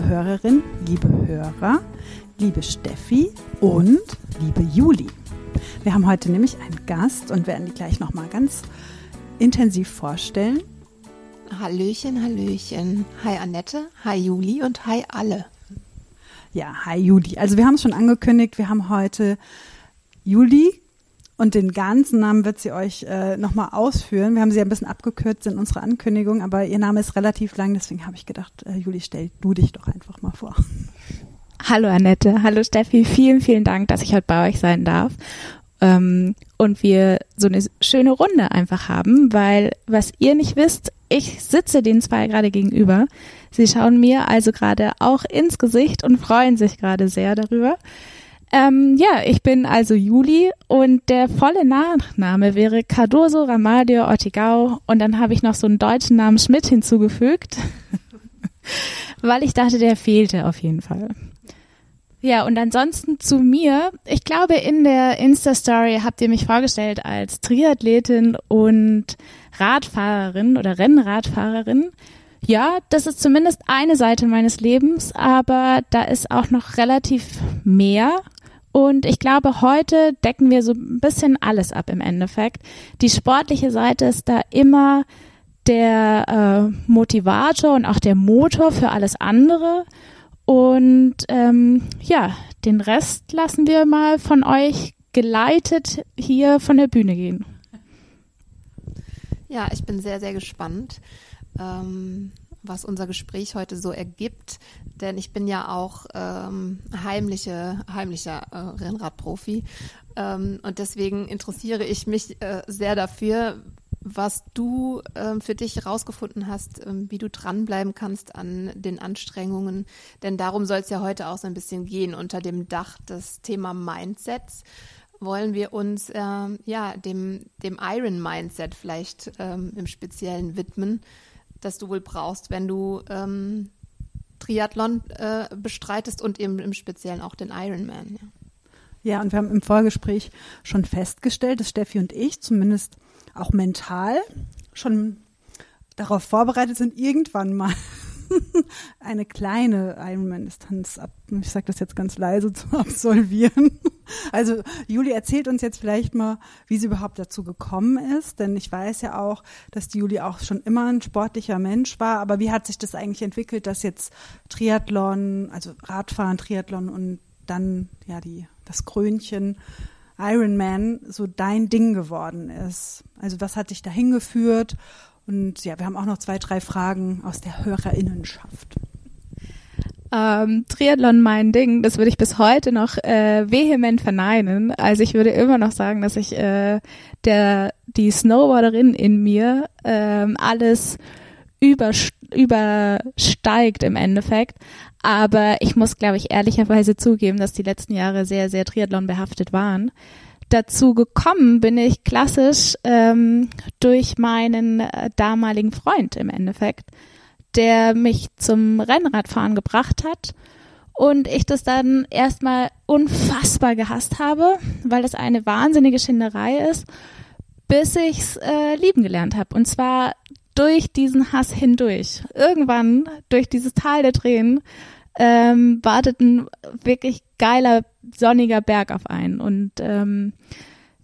Liebe Hörerin, liebe Hörer, liebe Steffi und liebe Juli. Wir haben heute nämlich einen Gast und werden die gleich nochmal ganz intensiv vorstellen. Hallöchen, Hallöchen. Hi Annette, hi Juli und hi alle. Ja, hi Juli. Also wir haben es schon angekündigt, wir haben heute Juli und den ganzen Namen wird sie euch äh, nochmal ausführen. Wir haben sie ein bisschen abgekürzt in unserer Ankündigung, aber ihr Name ist relativ lang, deswegen habe ich gedacht, äh, Juli, stell du dich doch einfach mal vor. Hallo Annette, hallo Steffi, vielen, vielen Dank, dass ich heute bei euch sein darf ähm, und wir so eine schöne Runde einfach haben, weil was ihr nicht wisst, ich sitze den zwei gerade gegenüber. Sie schauen mir also gerade auch ins Gesicht und freuen sich gerade sehr darüber. Ähm, ja, ich bin also Juli und der volle Nachname wäre Cardoso Ramadio Ortigau und dann habe ich noch so einen deutschen Namen Schmidt hinzugefügt, weil ich dachte, der fehlte auf jeden Fall. Ja, und ansonsten zu mir. Ich glaube, in der Insta-Story habt ihr mich vorgestellt als Triathletin und Radfahrerin oder Rennradfahrerin. Ja, das ist zumindest eine Seite meines Lebens, aber da ist auch noch relativ mehr. Und ich glaube, heute decken wir so ein bisschen alles ab im Endeffekt. Die sportliche Seite ist da immer der äh, Motivator und auch der Motor für alles andere. Und ähm, ja, den Rest lassen wir mal von euch geleitet hier von der Bühne gehen. Ja, ich bin sehr, sehr gespannt, ähm, was unser Gespräch heute so ergibt. Denn ich bin ja auch ähm, heimliche, heimlicher äh, Rennradprofi. Ähm, und deswegen interessiere ich mich äh, sehr dafür, was du ähm, für dich herausgefunden hast, ähm, wie du dranbleiben kannst an den Anstrengungen. Denn darum soll es ja heute auch so ein bisschen gehen. Unter dem Dach des Thema Mindsets wollen wir uns ähm, ja dem, dem Iron Mindset vielleicht ähm, im Speziellen widmen, das du wohl brauchst, wenn du ähm, Triathlon äh, bestreitest und eben im Speziellen auch den Ironman. Ja. ja, und wir haben im Vorgespräch schon festgestellt, dass Steffi und ich zumindest auch mental schon darauf vorbereitet sind, irgendwann mal eine kleine Ironman-Distanz ab, ich sage das jetzt ganz leise, zu absolvieren. Also Juli erzählt uns jetzt vielleicht mal, wie sie überhaupt dazu gekommen ist, denn ich weiß ja auch, dass die Juli auch schon immer ein sportlicher Mensch war, aber wie hat sich das eigentlich entwickelt, dass jetzt Triathlon, also Radfahren, Triathlon und dann ja die das Krönchen Iron Man so dein Ding geworden ist. Also was hat dich dahin geführt? Und ja, wir haben auch noch zwei, drei Fragen aus der Hörerinnenschaft. Ähm, Triathlon mein Ding, das würde ich bis heute noch äh, vehement verneinen. Also ich würde immer noch sagen, dass ich äh, der die Snowboarderin in mir ähm, alles übersteigt im Endeffekt. Aber ich muss, glaube ich, ehrlicherweise zugeben, dass die letzten Jahre sehr, sehr Triathlon behaftet waren. Dazu gekommen bin ich klassisch ähm, durch meinen äh, damaligen Freund im Endeffekt, der mich zum Rennradfahren gebracht hat und ich das dann erstmal unfassbar gehasst habe, weil es eine wahnsinnige Schinderei ist, bis ich's äh, lieben gelernt habe. Und zwar durch diesen Hass hindurch. Irgendwann, durch dieses Tal der Tränen, ähm, wartet ein wirklich geiler, sonniger Berg auf einen. Und ähm,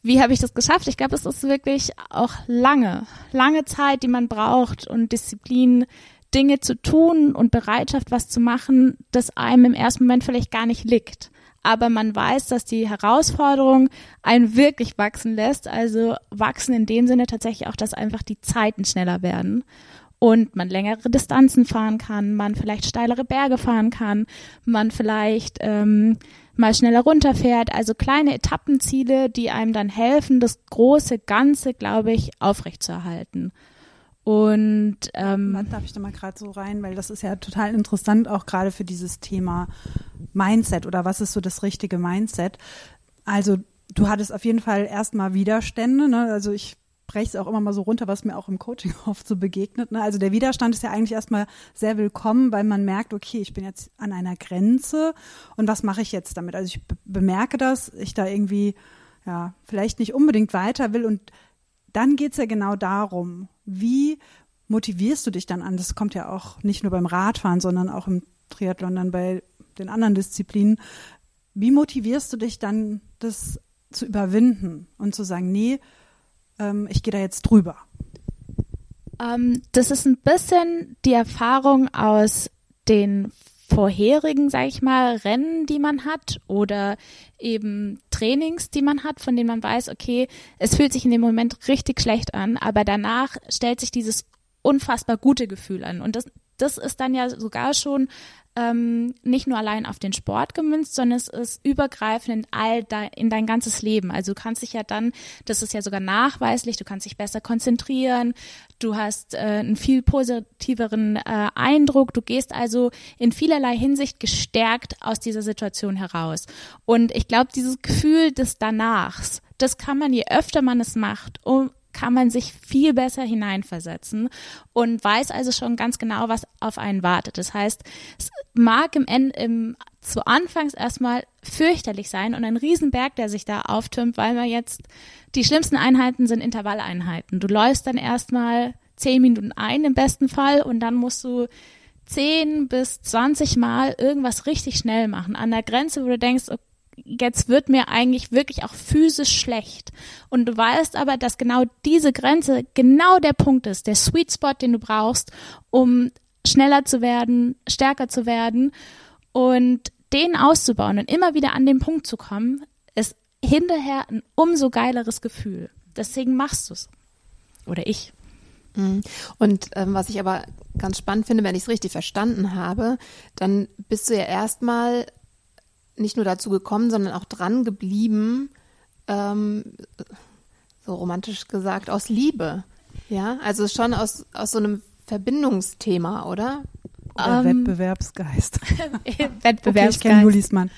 wie habe ich das geschafft? Ich glaube, es ist wirklich auch lange, lange Zeit, die man braucht und Disziplin, Dinge zu tun und Bereitschaft, was zu machen, das einem im ersten Moment vielleicht gar nicht liegt aber man weiß, dass die Herausforderung einen wirklich wachsen lässt. Also wachsen in dem Sinne tatsächlich auch, dass einfach die Zeiten schneller werden und man längere Distanzen fahren kann, man vielleicht steilere Berge fahren kann, man vielleicht ähm, mal schneller runterfährt. Also kleine Etappenziele, die einem dann helfen, das große Ganze, glaube ich, aufrechtzuerhalten. Und ähm, darf ich da mal gerade so rein, weil das ist ja total interessant, auch gerade für dieses Thema Mindset oder was ist so das richtige Mindset. Also du hattest auf jeden Fall erstmal Widerstände, ne? Also ich breche es auch immer mal so runter, was mir auch im Coaching oft so begegnet. Ne? Also der Widerstand ist ja eigentlich erstmal sehr willkommen, weil man merkt, okay, ich bin jetzt an einer Grenze und was mache ich jetzt damit? Also ich bemerke das, ich da irgendwie ja vielleicht nicht unbedingt weiter will und dann geht es ja genau darum, wie motivierst du dich dann an? Das kommt ja auch nicht nur beim Radfahren, sondern auch im Triathlon, dann bei den anderen Disziplinen. Wie motivierst du dich dann, das zu überwinden und zu sagen, nee, ähm, ich gehe da jetzt drüber? Ähm, das ist ein bisschen die Erfahrung aus den vorherigen, sag ich mal, Rennen, die man hat oder eben Trainings, die man hat, von denen man weiß, okay, es fühlt sich in dem Moment richtig schlecht an, aber danach stellt sich dieses unfassbar gute Gefühl an. Und das, das ist dann ja sogar schon ähm, nicht nur allein auf den Sport gemünzt, sondern es ist übergreifend in all de, in dein ganzes Leben. Also du kannst dich ja dann, das ist ja sogar nachweislich, du kannst dich besser konzentrieren, du hast äh, einen viel positiveren äh, Eindruck, du gehst also in vielerlei Hinsicht gestärkt aus dieser Situation heraus. Und ich glaube, dieses Gefühl des Danachs, das kann man, je öfter man es macht, um, kann man sich viel besser hineinversetzen und weiß also schon ganz genau, was auf einen wartet. Das heißt, es mag im, Ende, im zu Anfangs erstmal fürchterlich sein und ein Riesenberg, der sich da auftürmt, weil man jetzt die schlimmsten Einheiten sind Intervalleinheiten. Du läufst dann erstmal zehn Minuten ein im besten Fall und dann musst du zehn bis zwanzig Mal irgendwas richtig schnell machen. An der Grenze, wo du denkst, jetzt wird mir eigentlich wirklich auch physisch schlecht. Und du weißt aber, dass genau diese Grenze genau der Punkt ist, der Sweet Spot, den du brauchst, um schneller zu werden, stärker zu werden und den auszubauen und immer wieder an den Punkt zu kommen, ist hinterher ein umso geileres Gefühl. Deswegen machst du es. Oder ich. Mhm. Und ähm, was ich aber ganz spannend finde, wenn ich es richtig verstanden habe, dann bist du ja erstmal nicht nur dazu gekommen, sondern auch dran geblieben, ähm, so romantisch gesagt, aus Liebe. Ja, also schon aus, aus so einem Verbindungsthema, oder? Oder um, ähm, Wettbewerbsgeist. Wettbewerbsgeist. Okay, ich kenne Julis Mann.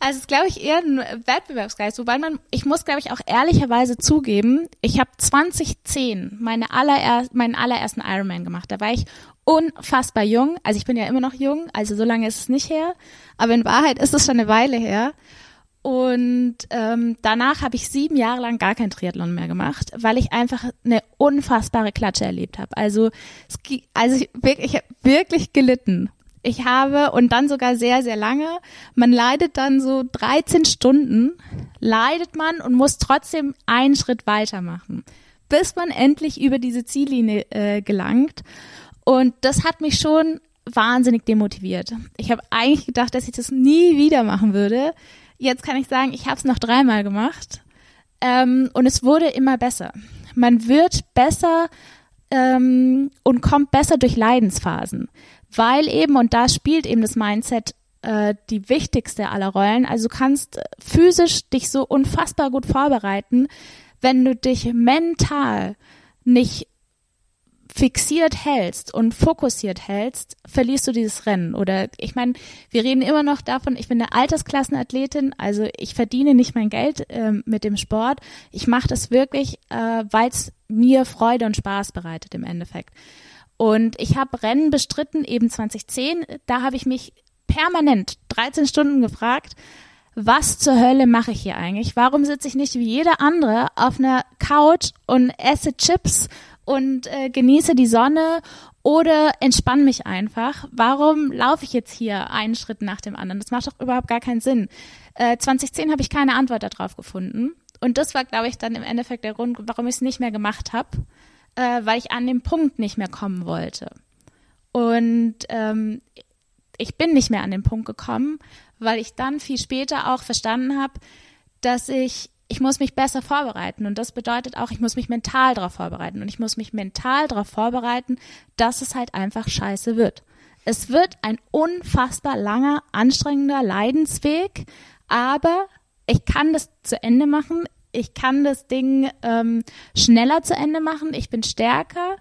Also es ist, glaube ich, eher ein Wettbewerbsgeist, wobei man, ich muss, glaube ich, auch ehrlicherweise zugeben, ich habe 2010 meine allererst, meinen allerersten Ironman gemacht. Da war ich unfassbar jung. Also ich bin ja immer noch jung, also so lange ist es nicht her. Aber in Wahrheit ist es schon eine Weile her. Und ähm, danach habe ich sieben Jahre lang gar kein Triathlon mehr gemacht, weil ich einfach eine unfassbare Klatsche erlebt habe. Also, es, also ich, ich habe wirklich gelitten. Ich habe und dann sogar sehr, sehr lange. Man leidet dann so 13 Stunden, leidet man und muss trotzdem einen Schritt weitermachen, bis man endlich über diese Ziellinie äh, gelangt. Und das hat mich schon wahnsinnig demotiviert. Ich habe eigentlich gedacht, dass ich das nie wieder machen würde. Jetzt kann ich sagen, ich habe es noch dreimal gemacht ähm, und es wurde immer besser. Man wird besser ähm, und kommt besser durch Leidensphasen, weil eben, und da spielt eben das Mindset äh, die wichtigste aller Rollen, also du kannst physisch dich so unfassbar gut vorbereiten, wenn du dich mental nicht fixiert hältst und fokussiert hältst, verlierst du dieses Rennen. Oder ich meine, wir reden immer noch davon, ich bin eine Altersklassenathletin, also ich verdiene nicht mein Geld äh, mit dem Sport. Ich mache das wirklich, äh, weil es mir Freude und Spaß bereitet im Endeffekt. Und ich habe Rennen bestritten, eben 2010, da habe ich mich permanent 13 Stunden gefragt, was zur Hölle mache ich hier eigentlich? Warum sitze ich nicht wie jeder andere auf einer Couch und esse Chips und äh, genieße die Sonne oder entspann mich einfach. Warum laufe ich jetzt hier einen Schritt nach dem anderen? Das macht doch überhaupt gar keinen Sinn. Äh, 2010 habe ich keine Antwort darauf gefunden. Und das war, glaube ich, dann im Endeffekt der Grund, warum ich es nicht mehr gemacht habe, äh, weil ich an den Punkt nicht mehr kommen wollte. Und ähm, ich bin nicht mehr an den Punkt gekommen, weil ich dann viel später auch verstanden habe, dass ich ich muss mich besser vorbereiten. Und das bedeutet auch, ich muss mich mental darauf vorbereiten. Und ich muss mich mental darauf vorbereiten, dass es halt einfach scheiße wird. Es wird ein unfassbar langer, anstrengender Leidensweg, aber ich kann das zu Ende machen. ich kann das Ding ähm, schneller zu Ende machen. Ich bin stärker,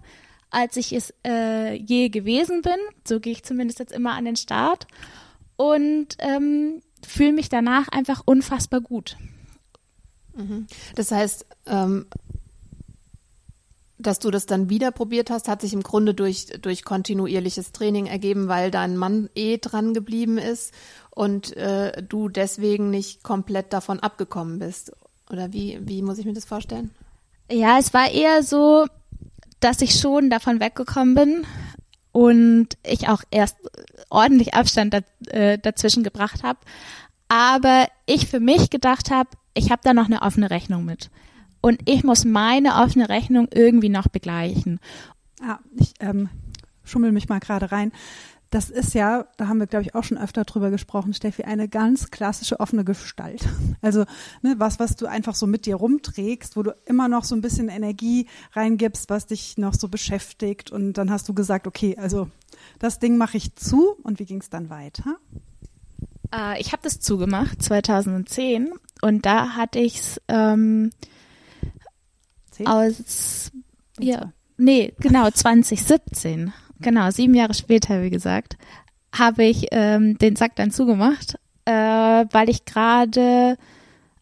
als ich es äh, je gewesen bin. So gehe ich zumindest jetzt immer an den Start und ähm, fühle mich danach einfach unfassbar gut. Das heißt, ähm, dass du das dann wieder probiert hast, hat sich im Grunde durch, durch kontinuierliches Training ergeben, weil dein Mann eh dran geblieben ist und äh, du deswegen nicht komplett davon abgekommen bist. Oder wie, wie muss ich mir das vorstellen? Ja, es war eher so, dass ich schon davon weggekommen bin und ich auch erst ordentlich Abstand äh, dazwischen gebracht habe. Aber ich für mich gedacht habe, ich habe da noch eine offene Rechnung mit. Und ich muss meine offene Rechnung irgendwie noch begleichen. Ja, ich ähm, schummel mich mal gerade rein. Das ist ja, da haben wir, glaube ich, auch schon öfter drüber gesprochen, Steffi, eine ganz klassische offene Gestalt. Also ne, was, was du einfach so mit dir rumträgst, wo du immer noch so ein bisschen Energie reingibst, was dich noch so beschäftigt. Und dann hast du gesagt, okay, also das Ding mache ich zu. Und wie ging es dann weiter? Äh, ich habe das zugemacht 2010 und da hatte ich es ähm, aus ja, nee, genau 2017 genau, sieben Jahre später, wie gesagt, habe ich ähm, den Sack dann zugemacht, äh, weil ich gerade,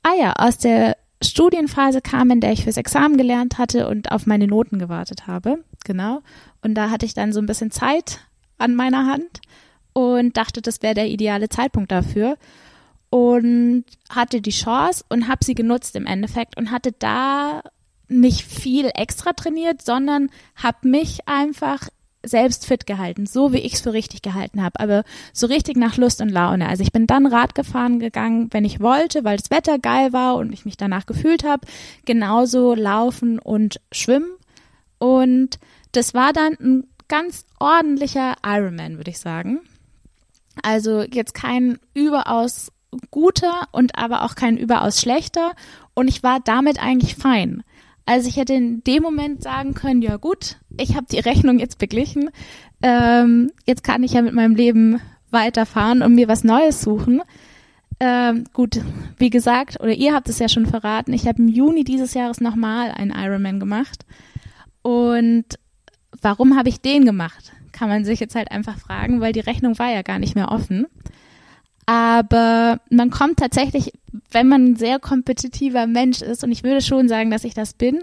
ah ja, aus der Studienphase kam, in der ich fürs Examen gelernt hatte und auf meine Noten gewartet habe. Genau. Und da hatte ich dann so ein bisschen Zeit an meiner Hand und dachte, das wäre der ideale Zeitpunkt dafür. Und hatte die Chance und habe sie genutzt im Endeffekt und hatte da nicht viel extra trainiert, sondern habe mich einfach selbst fit gehalten, so wie ich es für richtig gehalten habe, aber so richtig nach Lust und Laune. Also ich bin dann Rad gefahren gegangen, wenn ich wollte, weil das Wetter geil war und ich mich danach gefühlt habe. Genauso laufen und schwimmen. Und das war dann ein ganz ordentlicher Ironman, würde ich sagen. Also jetzt kein überaus guter und aber auch kein überaus schlechter. Und ich war damit eigentlich fein. Also ich hätte in dem Moment sagen können, ja gut, ich habe die Rechnung jetzt beglichen, ähm, jetzt kann ich ja mit meinem Leben weiterfahren und mir was Neues suchen. Ähm, gut, wie gesagt, oder ihr habt es ja schon verraten, ich habe im Juni dieses Jahres nochmal einen Ironman gemacht. Und warum habe ich den gemacht? Kann man sich jetzt halt einfach fragen, weil die Rechnung war ja gar nicht mehr offen. Aber man kommt tatsächlich, wenn man ein sehr kompetitiver Mensch ist, und ich würde schon sagen, dass ich das bin,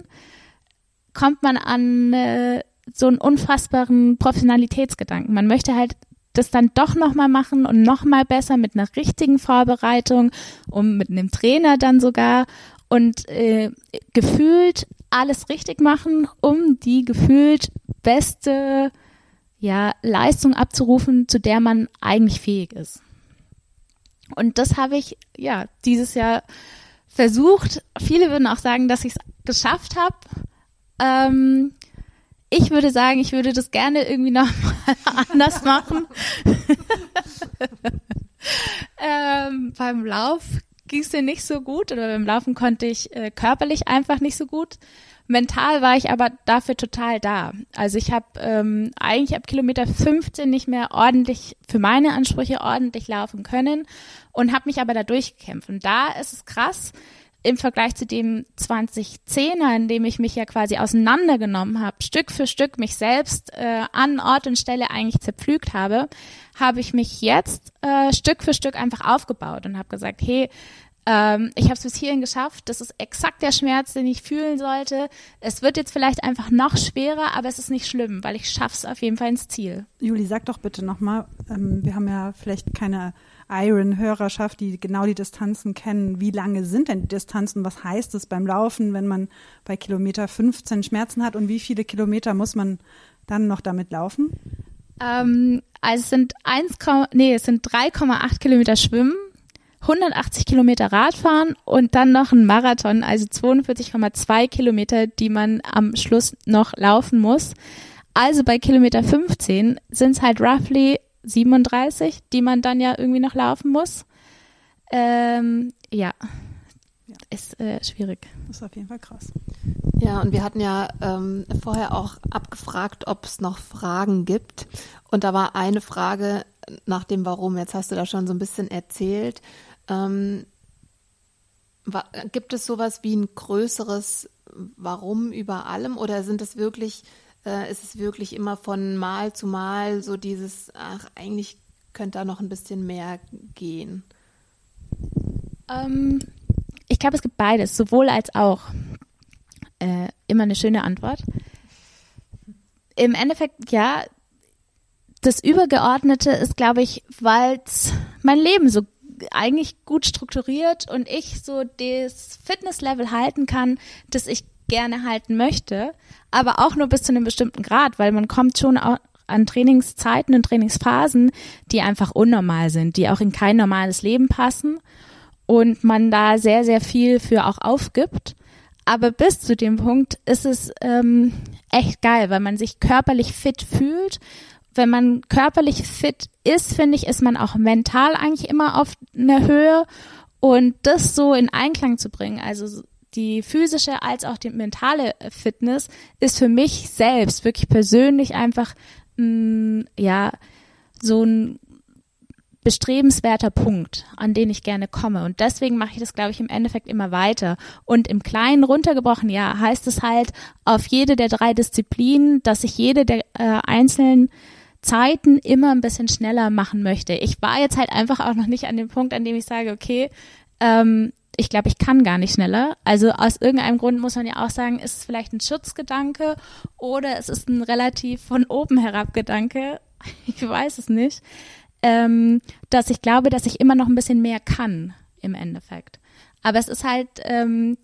kommt man an äh, so einen unfassbaren Professionalitätsgedanken. Man möchte halt das dann doch nochmal machen und nochmal besser mit einer richtigen Vorbereitung und mit einem Trainer dann sogar und äh, gefühlt alles richtig machen, um die gefühlt beste ja, Leistung abzurufen, zu der man eigentlich fähig ist. Und das habe ich ja dieses Jahr versucht. Viele würden auch sagen, dass ich es geschafft habe. Ähm, ich würde sagen, ich würde das gerne irgendwie nochmal anders machen. ähm, beim Lauf ging es mir nicht so gut oder beim Laufen konnte ich äh, körperlich einfach nicht so gut. Mental war ich aber dafür total da. Also ich habe ähm, eigentlich ab Kilometer 15 nicht mehr ordentlich, für meine Ansprüche ordentlich laufen können und habe mich aber da durchgekämpft. Und da ist es krass, im Vergleich zu dem 2010er, in dem ich mich ja quasi auseinandergenommen habe, Stück für Stück mich selbst äh, an Ort und Stelle eigentlich zerpflügt habe, habe ich mich jetzt äh, Stück für Stück einfach aufgebaut und habe gesagt, hey, ähm, ich habe es bis hierhin geschafft. Das ist exakt der Schmerz, den ich fühlen sollte. Es wird jetzt vielleicht einfach noch schwerer, aber es ist nicht schlimm, weil ich schaff's auf jeden Fall ins Ziel. Juli, sag doch bitte nochmal, ähm, wir haben ja vielleicht keine Iron-Hörerschaft, die genau die Distanzen kennen. Wie lange sind denn die Distanzen? Was heißt es beim Laufen, wenn man bei Kilometer 15 Schmerzen hat? Und wie viele Kilometer muss man dann noch damit laufen? Ähm, also es sind 1, nee, sind 3,8 Kilometer Schwimmen, 180 Kilometer Radfahren und dann noch ein Marathon, also 42,2 Kilometer, die man am Schluss noch laufen muss. Also bei Kilometer 15 sind es halt roughly 37, die man dann ja irgendwie noch laufen muss. Ähm, ja. ja. ist äh, schwierig. Das ist auf jeden Fall krass. Ja, und wir hatten ja ähm, vorher auch abgefragt, ob es noch Fragen gibt. Und da war eine Frage nach dem Warum. Jetzt hast du da schon so ein bisschen erzählt. Ähm, gibt es sowas wie ein größeres Warum über allem oder sind es wirklich, äh, ist es wirklich immer von Mal zu Mal so dieses, ach, eigentlich könnte da noch ein bisschen mehr gehen? Ähm, ich glaube, es gibt beides, sowohl als auch. Äh, immer eine schöne Antwort. Im Endeffekt, ja, das Übergeordnete ist, glaube ich, weil mein Leben so eigentlich gut strukturiert und ich so das Fitnesslevel halten kann, das ich gerne halten möchte, aber auch nur bis zu einem bestimmten Grad, weil man kommt schon an Trainingszeiten und Trainingsphasen, die einfach unnormal sind, die auch in kein normales Leben passen und man da sehr, sehr viel für auch aufgibt. Aber bis zu dem Punkt ist es ähm, echt geil, weil man sich körperlich fit fühlt. Wenn man körperlich fit ist, finde ich, ist man auch mental eigentlich immer auf einer Höhe. Und das so in Einklang zu bringen, also die physische als auch die mentale Fitness, ist für mich selbst wirklich persönlich einfach mh, ja so ein bestrebenswerter Punkt, an den ich gerne komme. Und deswegen mache ich das, glaube ich, im Endeffekt immer weiter. Und im Kleinen runtergebrochen, ja, heißt es halt auf jede der drei Disziplinen, dass ich jede der äh, einzelnen Zeiten immer ein bisschen schneller machen möchte. Ich war jetzt halt einfach auch noch nicht an dem Punkt, an dem ich sage, okay, ähm, ich glaube, ich kann gar nicht schneller. Also aus irgendeinem Grund muss man ja auch sagen, ist es vielleicht ein Schutzgedanke oder es ist ein relativ von oben herab Gedanke. Ich weiß es nicht. Ähm, dass ich glaube, dass ich immer noch ein bisschen mehr kann im Endeffekt. Aber es ist halt, ähm,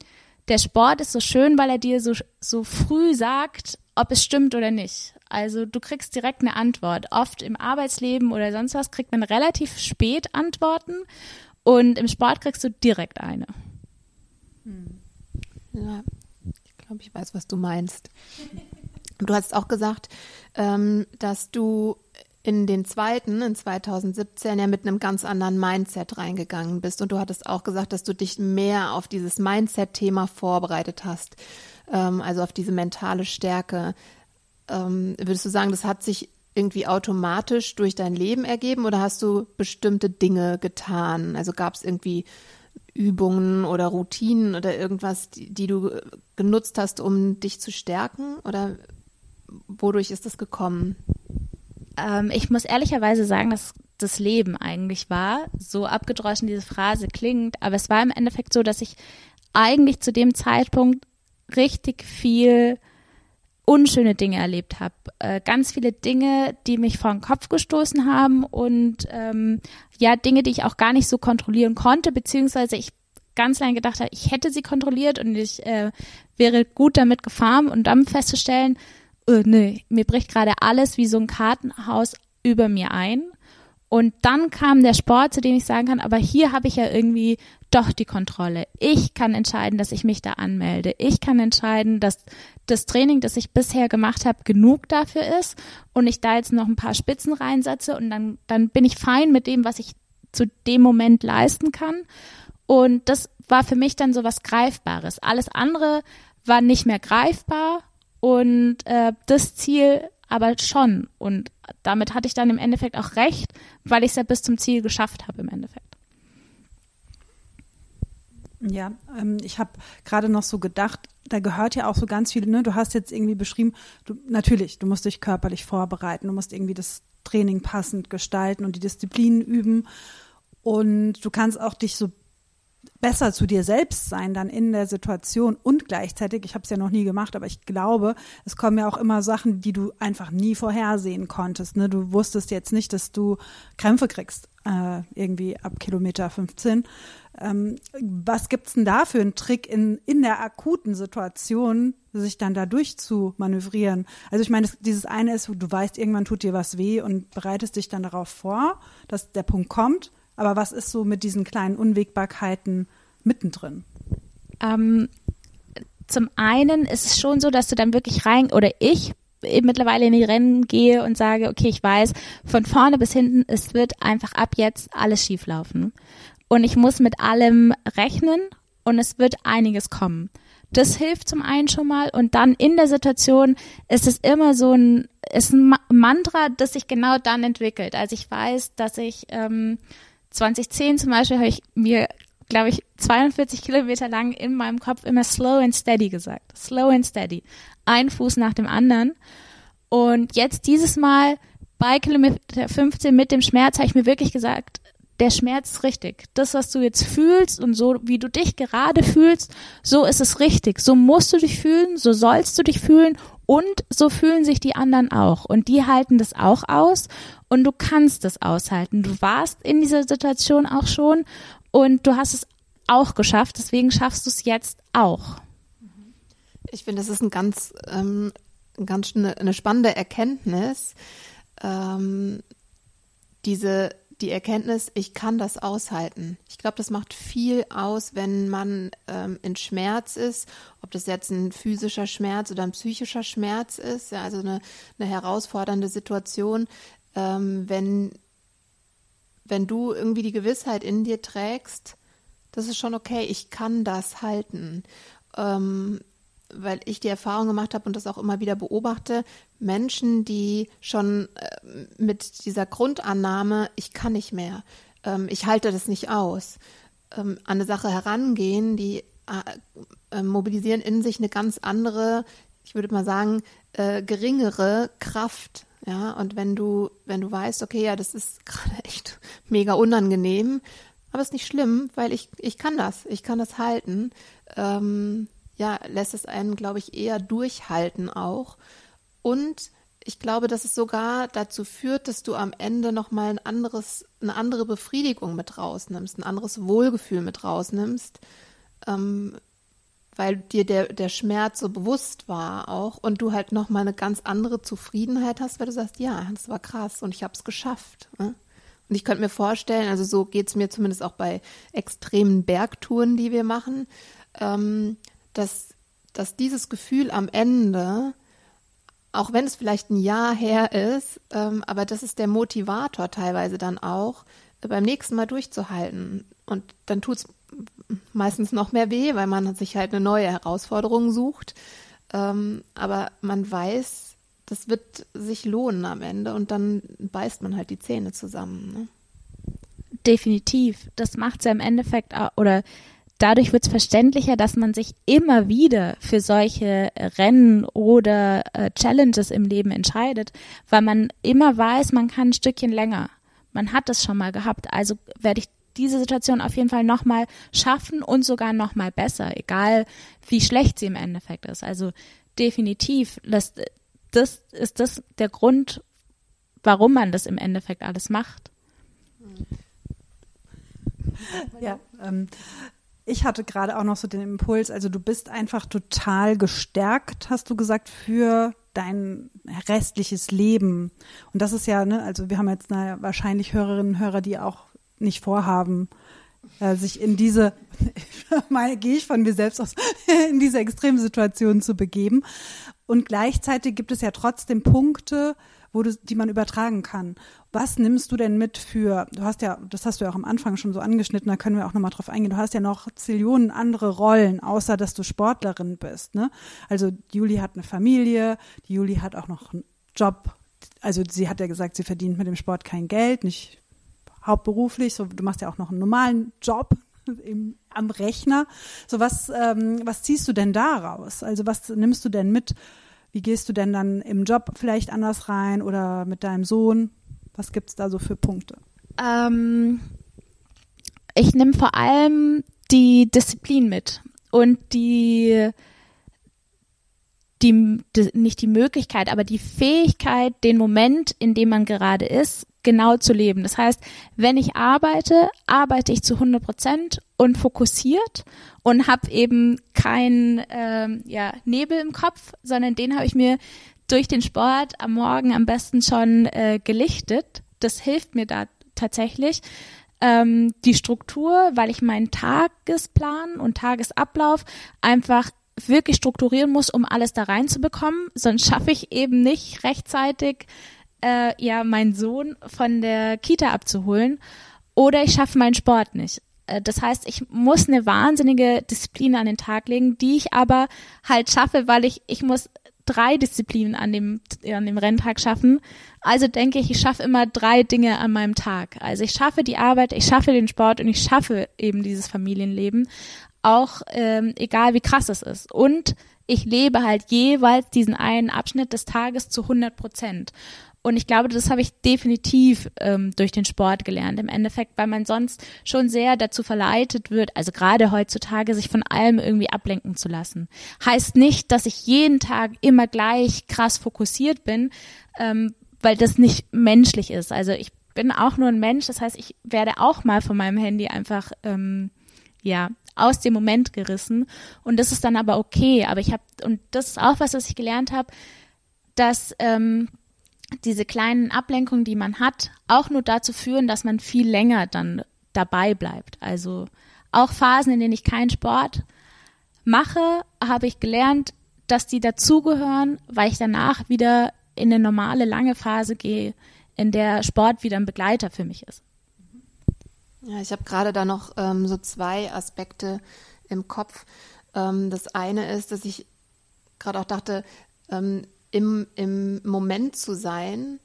der Sport ist so schön, weil er dir so, so früh sagt, ob es stimmt oder nicht. Also du kriegst direkt eine Antwort. Oft im Arbeitsleben oder sonst was kriegt man relativ spät Antworten und im Sport kriegst du direkt eine. Hm. Ja, ich glaube, ich weiß, was du meinst. Du hast auch gesagt, ähm, dass du in den zweiten, in 2017, ja mit einem ganz anderen Mindset reingegangen bist. Und du hattest auch gesagt, dass du dich mehr auf dieses Mindset-Thema vorbereitet hast, ähm, also auf diese mentale Stärke. Ähm, würdest du sagen, das hat sich irgendwie automatisch durch dein Leben ergeben oder hast du bestimmte Dinge getan? Also gab es irgendwie Übungen oder Routinen oder irgendwas, die, die, du genutzt hast, um dich zu stärken? Oder wodurch ist das gekommen? Ähm, ich muss ehrlicherweise sagen, dass das Leben eigentlich war. So abgedroschen diese Phrase klingt, aber es war im Endeffekt so, dass ich eigentlich zu dem Zeitpunkt richtig viel unschöne Dinge erlebt habe. Äh, ganz viele Dinge, die mich vor den Kopf gestoßen haben und ähm, ja, Dinge, die ich auch gar nicht so kontrollieren konnte, beziehungsweise ich ganz lange gedacht habe, ich hätte sie kontrolliert und ich äh, wäre gut damit gefahren und dann festzustellen, äh, nee, mir bricht gerade alles wie so ein Kartenhaus über mir ein. Und dann kam der Sport, zu dem ich sagen kann, aber hier habe ich ja irgendwie doch die Kontrolle. Ich kann entscheiden, dass ich mich da anmelde. Ich kann entscheiden, dass das Training, das ich bisher gemacht habe, genug dafür ist und ich da jetzt noch ein paar Spitzen reinsetze und dann, dann bin ich fein mit dem, was ich zu dem Moment leisten kann. Und das war für mich dann so was Greifbares. Alles andere war nicht mehr greifbar und äh, das Ziel aber schon. Und damit hatte ich dann im Endeffekt auch recht, weil ich es ja bis zum Ziel geschafft habe im Endeffekt. Ja, ähm, ich habe gerade noch so gedacht, da gehört ja auch so ganz viel, ne? Du hast jetzt irgendwie beschrieben, du, natürlich, du musst dich körperlich vorbereiten, du musst irgendwie das Training passend gestalten und die Disziplinen üben. Und du kannst auch dich so besser zu dir selbst sein dann in der Situation und gleichzeitig, ich habe es ja noch nie gemacht, aber ich glaube, es kommen ja auch immer Sachen, die du einfach nie vorhersehen konntest. Ne? Du wusstest jetzt nicht, dass du Krämpfe kriegst, äh, irgendwie ab Kilometer 15. Ähm, was gibt's denn da für einen Trick in, in der akuten Situation, sich dann da durch zu manövrieren? Also ich meine, dieses eine ist, du weißt, irgendwann tut dir was weh und bereitest dich dann darauf vor, dass der Punkt kommt. Aber was ist so mit diesen kleinen Unwägbarkeiten mittendrin? Ähm, zum einen ist es schon so, dass du dann wirklich rein, oder ich mittlerweile in die Rennen gehe und sage, okay, ich weiß, von vorne bis hinten, es wird einfach ab jetzt alles schieflaufen. Und ich muss mit allem rechnen und es wird einiges kommen. Das hilft zum einen schon mal und dann in der Situation ist es immer so ein, ist ein Mantra, das sich genau dann entwickelt. Also ich weiß, dass ich ähm, 2010 zum Beispiel habe ich mir glaube ich, 42 Kilometer lang in meinem Kopf immer slow and steady gesagt. Slow and steady. Ein Fuß nach dem anderen. Und jetzt dieses Mal bei Kilometer 15 mit dem Schmerz habe ich mir wirklich gesagt, der Schmerz ist richtig. Das, was du jetzt fühlst und so, wie du dich gerade fühlst, so ist es richtig. So musst du dich fühlen, so sollst du dich fühlen und so fühlen sich die anderen auch. Und die halten das auch aus und du kannst es aushalten. Du warst in dieser Situation auch schon und du hast es auch geschafft. Deswegen schaffst du es jetzt auch. Ich finde, das ist ein ganz, ähm, ganz eine, eine spannende Erkenntnis. Ähm, diese die Erkenntnis, ich kann das aushalten. Ich glaube, das macht viel aus, wenn man ähm, in Schmerz ist, ob das jetzt ein physischer Schmerz oder ein psychischer Schmerz ist, ja, also eine, eine herausfordernde Situation, ähm, wenn, wenn du irgendwie die Gewissheit in dir trägst, das ist schon okay, ich kann das halten. Ähm, weil ich die Erfahrung gemacht habe und das auch immer wieder beobachte, Menschen, die schon äh, mit dieser Grundannahme, ich kann nicht mehr, ähm, ich halte das nicht aus, ähm, an eine Sache herangehen, die äh, äh, mobilisieren in sich eine ganz andere, ich würde mal sagen, geringere Kraft. Ja, und wenn du, wenn du weißt, okay, ja, das ist gerade echt mega unangenehm, aber ist nicht schlimm, weil ich, ich kann das, ich kann das halten. Ähm, ja, lässt es einen, glaube ich, eher durchhalten auch. Und ich glaube, dass es sogar dazu führt, dass du am Ende nochmal ein anderes, eine andere Befriedigung mit rausnimmst, ein anderes Wohlgefühl mit rausnimmst, ähm, weil dir der, der Schmerz so bewusst war auch und du halt nochmal eine ganz andere Zufriedenheit hast, weil du sagst, ja, das war krass und ich habe es geschafft. Ne? Und ich könnte mir vorstellen, also so geht es mir zumindest auch bei extremen Bergtouren, die wir machen, ähm, dass, dass dieses Gefühl am Ende, auch wenn es vielleicht ein Jahr her ist, ähm, aber das ist der Motivator teilweise dann auch, beim nächsten Mal durchzuhalten. Und dann tut es meistens noch mehr weh, weil man sich halt eine neue Herausforderung sucht. Ähm, aber man weiß, das wird sich lohnen am Ende und dann beißt man halt die Zähne zusammen. Ne? Definitiv. Das macht es ja im Endeffekt oder dadurch wird es verständlicher, dass man sich immer wieder für solche Rennen oder äh, Challenges im Leben entscheidet, weil man immer weiß, man kann ein Stückchen länger. Man hat es schon mal gehabt, also werde ich diese Situation auf jeden Fall nochmal schaffen und sogar nochmal besser, egal wie schlecht sie im Endeffekt ist. Also definitiv, das, das ist das der Grund, warum man das im Endeffekt alles macht. Ja, ähm, ich hatte gerade auch noch so den Impuls, also du bist einfach total gestärkt, hast du gesagt, für dein restliches Leben. Und das ist ja, ne, also wir haben jetzt na, wahrscheinlich Hörerinnen und Hörer, die auch nicht vorhaben, äh, sich in diese, mal gehe ich von mir selbst aus, in diese extreme Situation zu begeben. Und gleichzeitig gibt es ja trotzdem Punkte, wo du, die man übertragen kann. Was nimmst du denn mit für, du hast ja, das hast du ja auch am Anfang schon so angeschnitten, da können wir auch nochmal drauf eingehen, du hast ja noch Zillionen andere Rollen, außer dass du Sportlerin bist, ne? Also Juli hat eine Familie, die Juli hat auch noch einen Job, also sie hat ja gesagt, sie verdient mit dem Sport kein Geld, nicht hauptberuflich, so, du machst ja auch noch einen normalen Job, im, am Rechner. So was, ähm, was ziehst du denn daraus? Also was nimmst du denn mit wie gehst du denn dann im Job vielleicht anders rein oder mit deinem Sohn? Was gibt es da so für Punkte? Ähm, ich nehme vor allem die Disziplin mit und die, die, die, nicht die Möglichkeit, aber die Fähigkeit, den Moment, in dem man gerade ist, genau zu leben. Das heißt, wenn ich arbeite, arbeite ich zu 100 Prozent und fokussiert und habe eben keinen ähm, ja, Nebel im Kopf, sondern den habe ich mir durch den Sport am Morgen am besten schon äh, gelichtet. Das hilft mir da tatsächlich. Ähm, die Struktur, weil ich meinen Tagesplan und Tagesablauf einfach wirklich strukturieren muss, um alles da reinzubekommen. Sonst schaffe ich eben nicht rechtzeitig äh, ja meinen Sohn von der Kita abzuholen oder ich schaffe meinen Sport nicht. Äh, das heißt, ich muss eine wahnsinnige Disziplin an den Tag legen, die ich aber halt schaffe, weil ich, ich muss drei Disziplinen an dem, an dem Renntag schaffen. Also denke ich, ich schaffe immer drei Dinge an meinem Tag. Also ich schaffe die Arbeit, ich schaffe den Sport und ich schaffe eben dieses Familienleben. Auch ähm, egal wie krass es ist. Und ich lebe halt jeweils diesen einen Abschnitt des Tages zu 100 Prozent. Und ich glaube, das habe ich definitiv ähm, durch den Sport gelernt. Im Endeffekt, weil man sonst schon sehr dazu verleitet wird, also gerade heutzutage, sich von allem irgendwie ablenken zu lassen. Heißt nicht, dass ich jeden Tag immer gleich krass fokussiert bin, ähm, weil das nicht menschlich ist. Also ich bin auch nur ein Mensch, das heißt, ich werde auch mal von meinem Handy einfach ähm, ja aus dem Moment gerissen und das ist dann aber okay. Aber ich habe und das ist auch was, was ich gelernt habe, dass ähm, diese kleinen Ablenkungen, die man hat, auch nur dazu führen, dass man viel länger dann dabei bleibt. Also auch Phasen, in denen ich keinen Sport mache, habe ich gelernt, dass die dazugehören, weil ich danach wieder in eine normale lange Phase gehe, in der Sport wieder ein Begleiter für mich ist. Ja, ich habe gerade da noch ähm, so zwei Aspekte im Kopf. Ähm, das eine ist, dass ich gerade auch dachte, ähm, im, im Moment zu sein,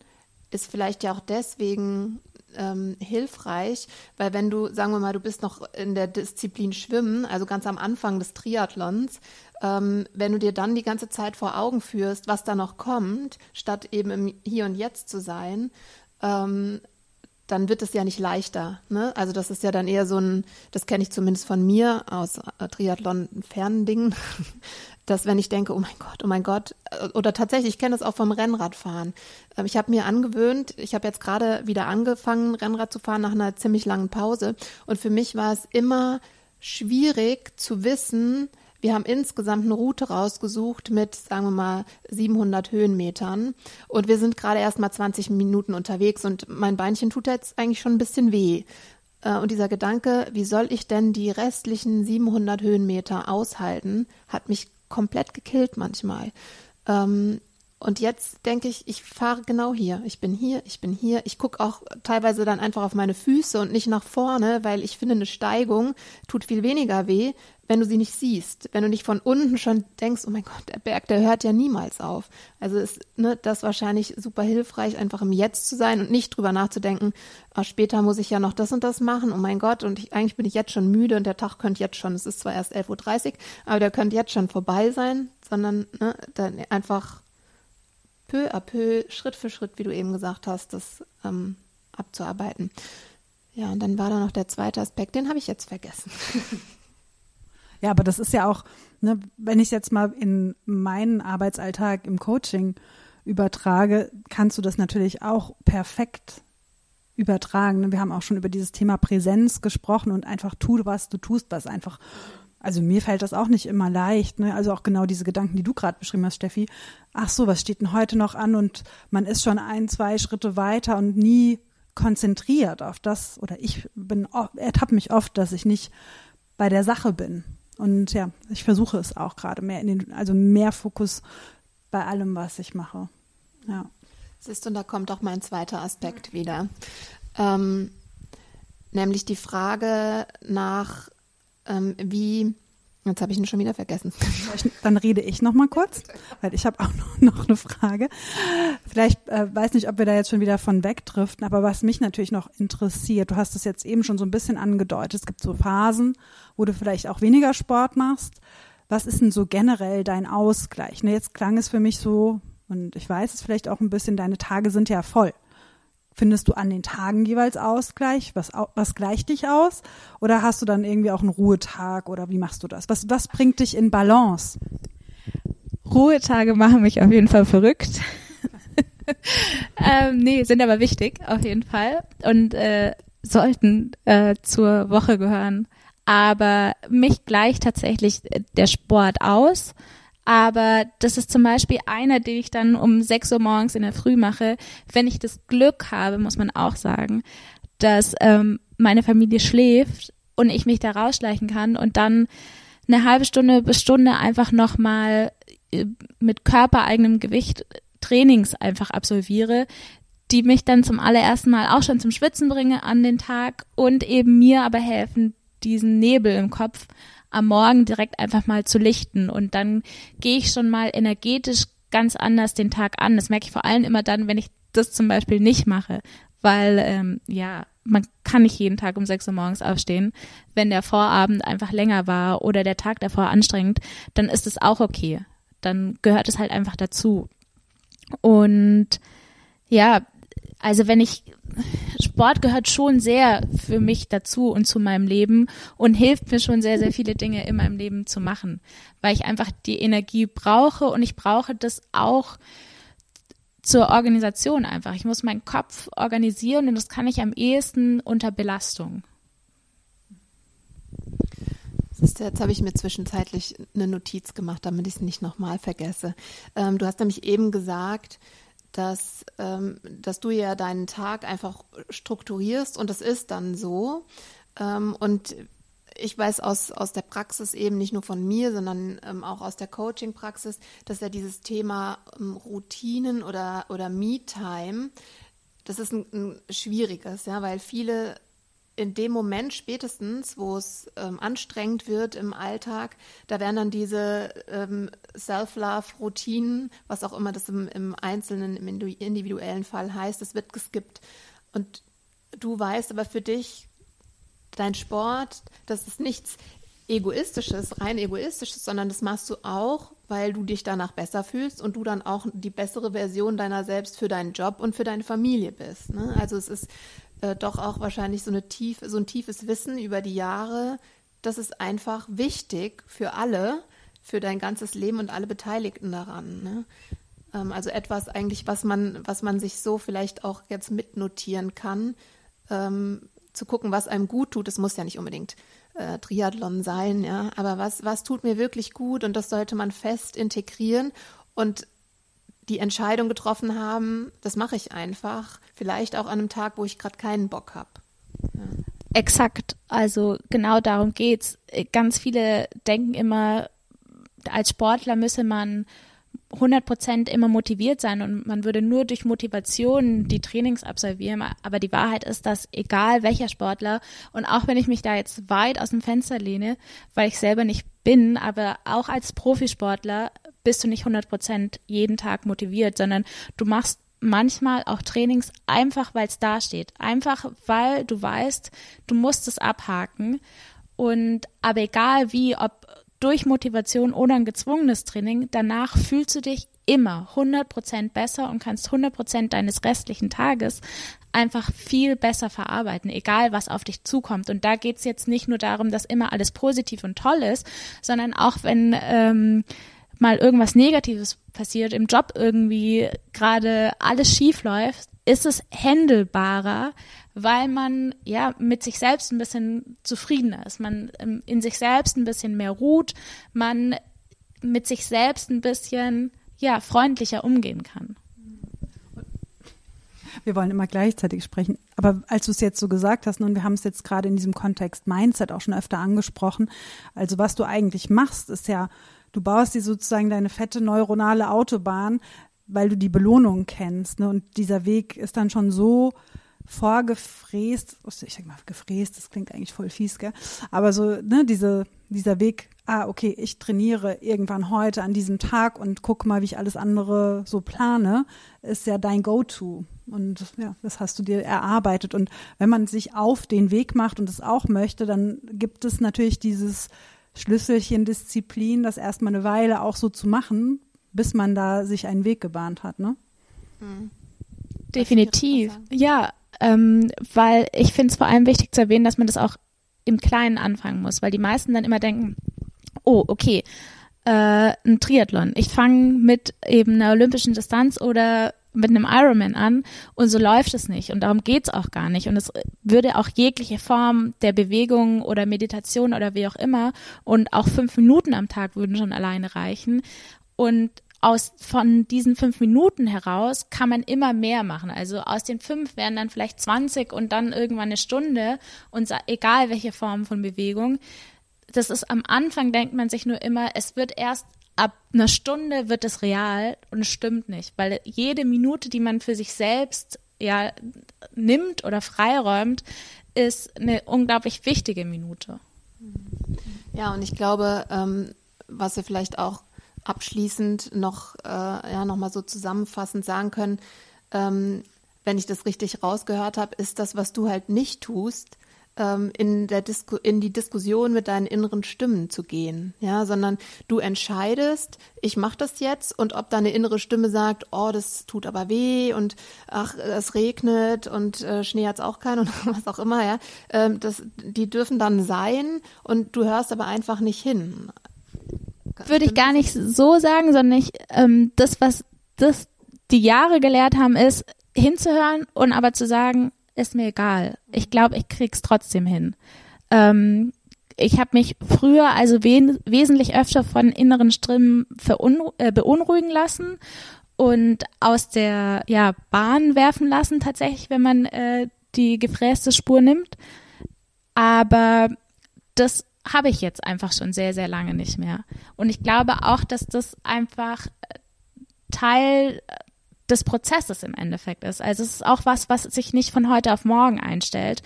ist vielleicht ja auch deswegen ähm, hilfreich, weil wenn du, sagen wir mal, du bist noch in der Disziplin Schwimmen, also ganz am Anfang des Triathlons, ähm, wenn du dir dann die ganze Zeit vor Augen führst, was da noch kommt, statt eben im Hier und Jetzt zu sein, ähm, dann wird es ja nicht leichter. Ne? Also das ist ja dann eher so ein, das kenne ich zumindest von mir aus äh, Triathlon fernen Dingen, dass wenn ich denke, oh mein Gott, oh mein Gott, äh, oder tatsächlich, ich kenne das auch vom Rennradfahren. Ähm, ich habe mir angewöhnt, ich habe jetzt gerade wieder angefangen, Rennrad zu fahren nach einer ziemlich langen Pause. Und für mich war es immer schwierig zu wissen, wir haben insgesamt eine Route rausgesucht mit, sagen wir mal, 700 Höhenmetern. Und wir sind gerade erst mal 20 Minuten unterwegs und mein Beinchen tut jetzt eigentlich schon ein bisschen weh. Äh, und dieser Gedanke, wie soll ich denn die restlichen 700 Höhenmeter aushalten, hat mich komplett gekillt manchmal. Ähm, und jetzt denke ich, ich fahre genau hier. Ich bin hier, ich bin hier. Ich gucke auch teilweise dann einfach auf meine Füße und nicht nach vorne, weil ich finde, eine Steigung tut viel weniger weh, wenn du sie nicht siehst. Wenn du nicht von unten schon denkst, oh mein Gott, der Berg, der hört ja niemals auf. Also ist ne, das wahrscheinlich super hilfreich, einfach im Jetzt zu sein und nicht drüber nachzudenken, oh, später muss ich ja noch das und das machen, oh mein Gott, und ich, eigentlich bin ich jetzt schon müde und der Tag könnte jetzt schon, es ist zwar erst 11.30 Uhr, aber der könnte jetzt schon vorbei sein, sondern ne, dann einfach peu à peu, Schritt für Schritt, wie du eben gesagt hast, das ähm, abzuarbeiten. Ja, und dann war da noch der zweite Aspekt, den habe ich jetzt vergessen. Ja, aber das ist ja auch, ne, wenn ich jetzt mal in meinen Arbeitsalltag im Coaching übertrage, kannst du das natürlich auch perfekt übertragen. Wir haben auch schon über dieses Thema Präsenz gesprochen und einfach tu, was du tust, was einfach also mir fällt das auch nicht immer leicht. Ne? Also auch genau diese Gedanken, die du gerade beschrieben hast, Steffi. Ach so, was steht denn heute noch an? Und man ist schon ein, zwei Schritte weiter und nie konzentriert auf das. Oder ich bin, ertappe mich oft, dass ich nicht bei der Sache bin. Und ja, ich versuche es auch gerade mehr in den, also mehr Fokus bei allem, was ich mache. Ja. Siehst du, und da kommt auch mein zweiter Aspekt wieder. Ähm, nämlich die Frage nach ähm, wie Jetzt habe ich ihn schon wieder vergessen. Dann rede ich noch mal kurz, weil ich habe auch noch eine Frage. Vielleicht äh, weiß nicht, ob wir da jetzt schon wieder von wegdriften, aber was mich natürlich noch interessiert, du hast es jetzt eben schon so ein bisschen angedeutet. Es gibt so Phasen, wo du vielleicht auch weniger Sport machst. Was ist denn so generell dein Ausgleich? Ne, jetzt klang es für mich so, und ich weiß es vielleicht auch ein bisschen, deine Tage sind ja voll. Findest du an den Tagen jeweils Ausgleich? Was, was gleicht dich aus? Oder hast du dann irgendwie auch einen Ruhetag oder wie machst du das? Was, was bringt dich in Balance? Ruhetage machen mich auf jeden Fall verrückt. ähm, nee, sind aber wichtig, auf jeden Fall. Und äh, sollten äh, zur Woche gehören. Aber mich gleicht tatsächlich der Sport aus. Aber das ist zum Beispiel einer, den ich dann um 6 Uhr morgens in der Früh mache, wenn ich das Glück habe, muss man auch sagen, dass ähm, meine Familie schläft und ich mich da rausschleichen kann und dann eine halbe Stunde bis Stunde einfach nochmal äh, mit körpereigenem Gewicht Trainings einfach absolviere, die mich dann zum allerersten Mal auch schon zum Schwitzen bringe an den Tag und eben mir aber helfen, diesen Nebel im Kopf am Morgen direkt einfach mal zu lichten. Und dann gehe ich schon mal energetisch ganz anders den Tag an. Das merke ich vor allem immer dann, wenn ich das zum Beispiel nicht mache, weil ähm, ja, man kann nicht jeden Tag um 6 Uhr morgens aufstehen. Wenn der Vorabend einfach länger war oder der Tag davor anstrengend, dann ist es auch okay. Dann gehört es halt einfach dazu. Und ja, also wenn ich Sport gehört schon sehr für mich dazu und zu meinem Leben und hilft mir schon sehr, sehr viele Dinge in meinem Leben zu machen, weil ich einfach die Energie brauche und ich brauche das auch zur Organisation einfach. Ich muss meinen Kopf organisieren und das kann ich am ehesten unter Belastung. Jetzt habe ich mir zwischenzeitlich eine Notiz gemacht, damit ich es nicht nochmal vergesse. Ähm, du hast nämlich eben gesagt, dass, ähm, dass du ja deinen Tag einfach strukturierst und das ist dann so. Ähm, und ich weiß aus, aus der Praxis eben nicht nur von mir, sondern ähm, auch aus der Coaching-Praxis, dass ja dieses Thema ähm, Routinen oder, oder Me-Time, das ist ein, ein schwieriges, ja, weil viele in dem Moment spätestens, wo es ähm, anstrengend wird im Alltag, da werden dann diese ähm, Self-Love-Routinen, was auch immer das im, im einzelnen, im individuellen Fall heißt, das wird geskippt. Und du weißt aber für dich, dein Sport, das ist nichts Egoistisches, rein Egoistisches, sondern das machst du auch, weil du dich danach besser fühlst und du dann auch die bessere Version deiner selbst für deinen Job und für deine Familie bist. Ne? Also es ist äh, doch auch wahrscheinlich so, eine tief, so ein tiefes Wissen über die Jahre. Das ist einfach wichtig für alle, für dein ganzes Leben und alle Beteiligten daran. Ne? Ähm, also etwas eigentlich, was man, was man sich so vielleicht auch jetzt mitnotieren kann, ähm, zu gucken, was einem gut tut. Es muss ja nicht unbedingt äh, Triathlon sein, ja, aber was, was tut mir wirklich gut und das sollte man fest integrieren und die Entscheidung getroffen haben, das mache ich einfach, vielleicht auch an einem Tag, wo ich gerade keinen Bock habe. Ja. Exakt, also genau darum geht's. Ganz viele denken immer, als Sportler müsse man 100 Prozent immer motiviert sein und man würde nur durch Motivation die Trainings absolvieren. Aber die Wahrheit ist, dass egal welcher Sportler und auch wenn ich mich da jetzt weit aus dem Fenster lehne, weil ich selber nicht bin, aber auch als Profisportler bist du nicht 100 Prozent jeden Tag motiviert, sondern du machst manchmal auch Trainings einfach, weil es da steht. Einfach, weil du weißt, du musst es abhaken. Und aber egal wie, ob durch Motivation oder ein gezwungenes Training, danach fühlst du dich immer 100% besser und kannst 100% deines restlichen Tages einfach viel besser verarbeiten, egal was auf dich zukommt. Und da geht es jetzt nicht nur darum, dass immer alles positiv und toll ist, sondern auch wenn ähm, mal irgendwas Negatives passiert, im Job irgendwie gerade alles schief läuft, ist es händelbarer, weil man ja mit sich selbst ein bisschen zufriedener ist, man ähm, in sich selbst ein bisschen mehr ruht, man mit sich selbst ein bisschen ja freundlicher umgehen kann. Wir wollen immer gleichzeitig sprechen. Aber als du es jetzt so gesagt hast, und wir haben es jetzt gerade in diesem Kontext Mindset auch schon öfter angesprochen, also was du eigentlich machst, ist ja, du baust dir sozusagen deine fette neuronale Autobahn, weil du die Belohnung kennst. Ne? Und dieser Weg ist dann schon so vorgefräst, ich sag mal gefräst, das klingt eigentlich voll fies, gell? Aber so, ne, diese, dieser Weg, ah, okay, ich trainiere irgendwann heute an diesem Tag und guck mal, wie ich alles andere so plane, ist ja dein Go-To. Und ja, das hast du dir erarbeitet. Und wenn man sich auf den Weg macht und es auch möchte, dann gibt es natürlich dieses Schlüsselchen Disziplin, das erstmal eine Weile auch so zu machen, bis man da sich einen Weg gebahnt hat, ne? Mhm. Definitiv. Ja, ähm, weil ich finde es vor allem wichtig zu erwähnen, dass man das auch im Kleinen anfangen muss, weil die meisten dann immer denken, oh, okay, äh, ein Triathlon. Ich fange mit eben einer olympischen Distanz oder mit einem Ironman an und so läuft es nicht und darum geht's auch gar nicht und es würde auch jegliche Form der Bewegung oder Meditation oder wie auch immer und auch fünf Minuten am Tag würden schon alleine reichen und aus von diesen fünf Minuten heraus kann man immer mehr machen. Also aus den fünf werden dann vielleicht 20 und dann irgendwann eine Stunde und egal welche Form von Bewegung. Das ist am Anfang denkt man sich nur immer, es wird erst ab einer Stunde wird es real und es stimmt nicht, weil jede Minute, die man für sich selbst ja nimmt oder freiräumt, ist eine unglaublich wichtige Minute. Ja, und ich glaube, ähm, was wir vielleicht auch abschließend noch, äh, ja, noch mal so zusammenfassend sagen können, ähm, wenn ich das richtig rausgehört habe, ist das, was du halt nicht tust, in, der Disku in die Diskussion mit deinen inneren Stimmen zu gehen, ja, sondern du entscheidest, ich mache das jetzt und ob deine innere Stimme sagt, oh, das tut aber weh und ach, es regnet und äh, Schnee hat's auch keinen und was auch immer, ja, ähm, das, die dürfen dann sein und du hörst aber einfach nicht hin. Würde ich gar nicht so sagen, sondern ich, ähm, das, was das die Jahre gelehrt haben, ist hinzuhören und aber zu sagen, ist mir egal. Ich glaube, ich krieg's trotzdem hin. Ähm, ich habe mich früher also we wesentlich öfter von inneren Stimmen äh, beunruhigen lassen und aus der ja, Bahn werfen lassen, tatsächlich, wenn man äh, die gefräste Spur nimmt. Aber das habe ich jetzt einfach schon sehr, sehr lange nicht mehr. Und ich glaube auch, dass das einfach Teil des Prozesses im Endeffekt ist. Also es ist auch was, was sich nicht von heute auf morgen einstellt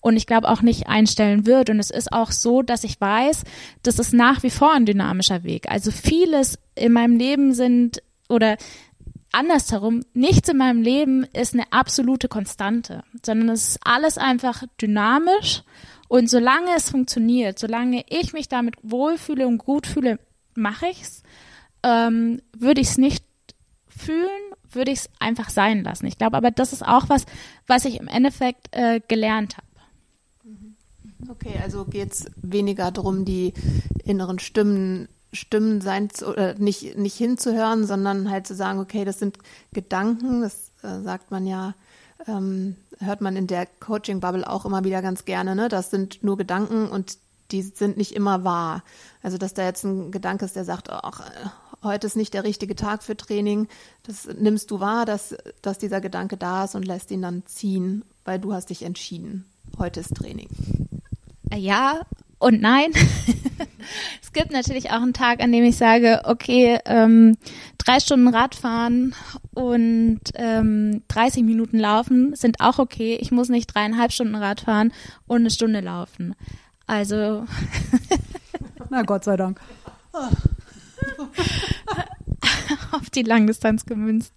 und ich glaube auch nicht einstellen wird. Und es ist auch so, dass ich weiß, das ist nach wie vor ein dynamischer Weg. Also vieles in meinem Leben sind oder andersherum, nichts in meinem Leben ist eine absolute Konstante, sondern es ist alles einfach dynamisch und solange es funktioniert, solange ich mich damit wohlfühle und gut fühle, mache ich's. Ähm, würde ich es nicht fühlen, würde ich es einfach sein lassen. Ich glaube aber, das ist auch was, was ich im Endeffekt äh, gelernt habe. Okay, also geht es weniger darum, die inneren Stimmen Stimmen sein zu, oder nicht, nicht hinzuhören, sondern halt zu sagen, okay, das sind Gedanken, das äh, sagt man ja, ähm, hört man in der Coaching-Bubble auch immer wieder ganz gerne, ne? Das sind nur Gedanken und die sind nicht immer wahr. Also, dass da jetzt ein Gedanke ist, der sagt, ach, heute ist nicht der richtige Tag für Training. Das nimmst du wahr, dass, dass dieser Gedanke da ist und lässt ihn dann ziehen, weil du hast dich entschieden. Heute ist Training. Ja und nein. es gibt natürlich auch einen Tag, an dem ich sage, okay, ähm, drei Stunden Radfahren und ähm, 30 Minuten laufen sind auch okay. Ich muss nicht dreieinhalb Stunden Radfahren und eine Stunde laufen. Also. Na Gott sei Dank. auf die Langdistanz gemünzt.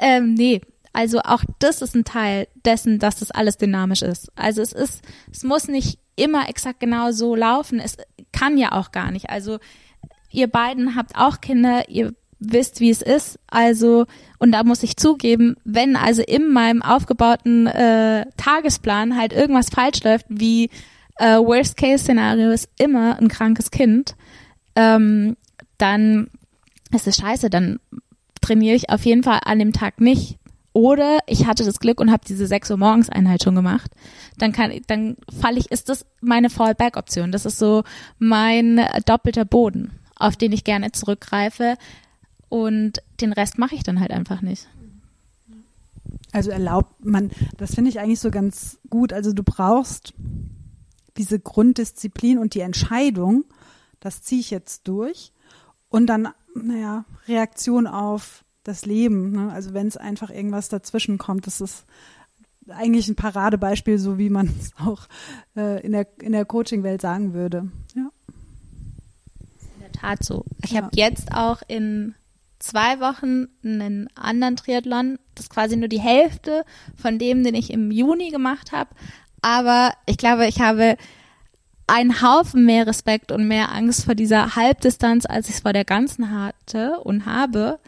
Ähm, nee, also auch das ist ein Teil dessen, dass das alles dynamisch ist. Also es ist, es muss nicht immer exakt genau so laufen. Es kann ja auch gar nicht. Also ihr beiden habt auch Kinder, ihr wisst, wie es ist. Also, und da muss ich zugeben, wenn also in meinem aufgebauten äh, Tagesplan halt irgendwas falsch läuft, wie äh, Worst-Case-Szenario ist immer ein krankes Kind, ähm, dann ist es scheiße, dann trainiere ich auf jeden Fall an dem Tag nicht. Oder ich hatte das Glück und habe diese 6 Uhr morgens Einheit schon gemacht. Dann kann, dann falle ich, ist das meine Fallback-Option. Das ist so mein doppelter Boden, auf den ich gerne zurückgreife. Und den Rest mache ich dann halt einfach nicht. Also erlaubt man, das finde ich eigentlich so ganz gut. Also du brauchst diese Grunddisziplin und die Entscheidung, das ziehe ich jetzt durch. Und dann naja, Reaktion auf das Leben. Ne? Also wenn es einfach irgendwas dazwischen kommt, das ist eigentlich ein Paradebeispiel, so wie man es auch äh, in der, in der Coaching-Welt sagen würde. Ja. In der Tat so. Ich ja. habe jetzt auch in zwei Wochen einen anderen Triathlon. Das ist quasi nur die Hälfte von dem, den ich im Juni gemacht habe. Aber ich glaube, ich habe einen Haufen mehr Respekt und mehr Angst vor dieser Halbdistanz, als ich es vor der ganzen hatte und habe,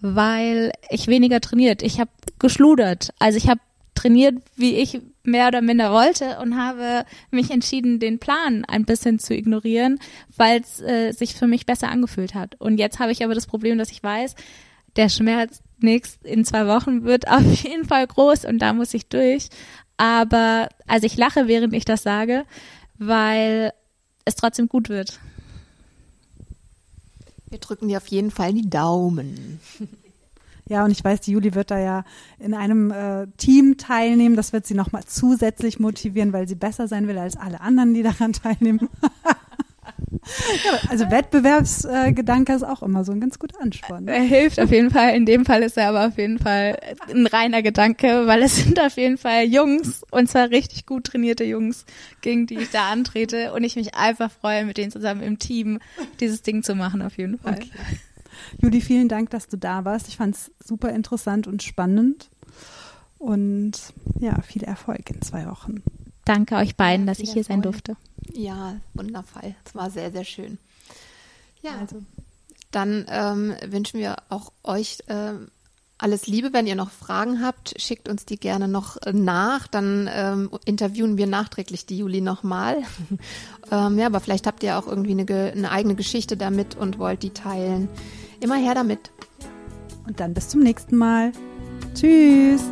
weil ich weniger trainiert. Ich habe geschludert. Also ich habe trainiert, wie ich mehr oder minder wollte und habe mich entschieden, den Plan ein bisschen zu ignorieren, weil es äh, sich für mich besser angefühlt hat. Und jetzt habe ich aber das Problem, dass ich weiß, der Schmerz nächst in zwei Wochen wird auf jeden Fall groß und da muss ich durch. Aber also ich lache, während ich das sage, weil es trotzdem gut wird. Wir drücken dir auf jeden Fall die Daumen. Ja, und ich weiß, die Juli wird da ja in einem äh, Team teilnehmen. Das wird sie nochmal zusätzlich motivieren, weil sie besser sein will als alle anderen, die daran teilnehmen. Ja, also Wettbewerbsgedanke ist auch immer so ein ganz guter Ansporn. Er hilft auf jeden Fall. In dem Fall ist er aber auf jeden Fall ein reiner Gedanke, weil es sind auf jeden Fall Jungs und zwar richtig gut trainierte Jungs, gegen die ich da antrete und ich mich einfach freue, mit denen zusammen im Team dieses Ding zu machen auf jeden Fall. Okay. Juli, vielen Dank, dass du da warst. Ich fand es super interessant und spannend. Und ja, viel Erfolg in zwei Wochen. Danke euch beiden, dass ich hier sein durfte. Ja, wundervoll. Es war sehr, sehr schön. Ja, also. dann ähm, wünschen wir auch euch ähm, alles Liebe. Wenn ihr noch Fragen habt, schickt uns die gerne noch nach. Dann ähm, interviewen wir nachträglich die Juli nochmal. ähm, ja, aber vielleicht habt ihr auch irgendwie eine, eine eigene Geschichte damit und wollt die teilen. Immer her damit. Und dann bis zum nächsten Mal. Tschüss.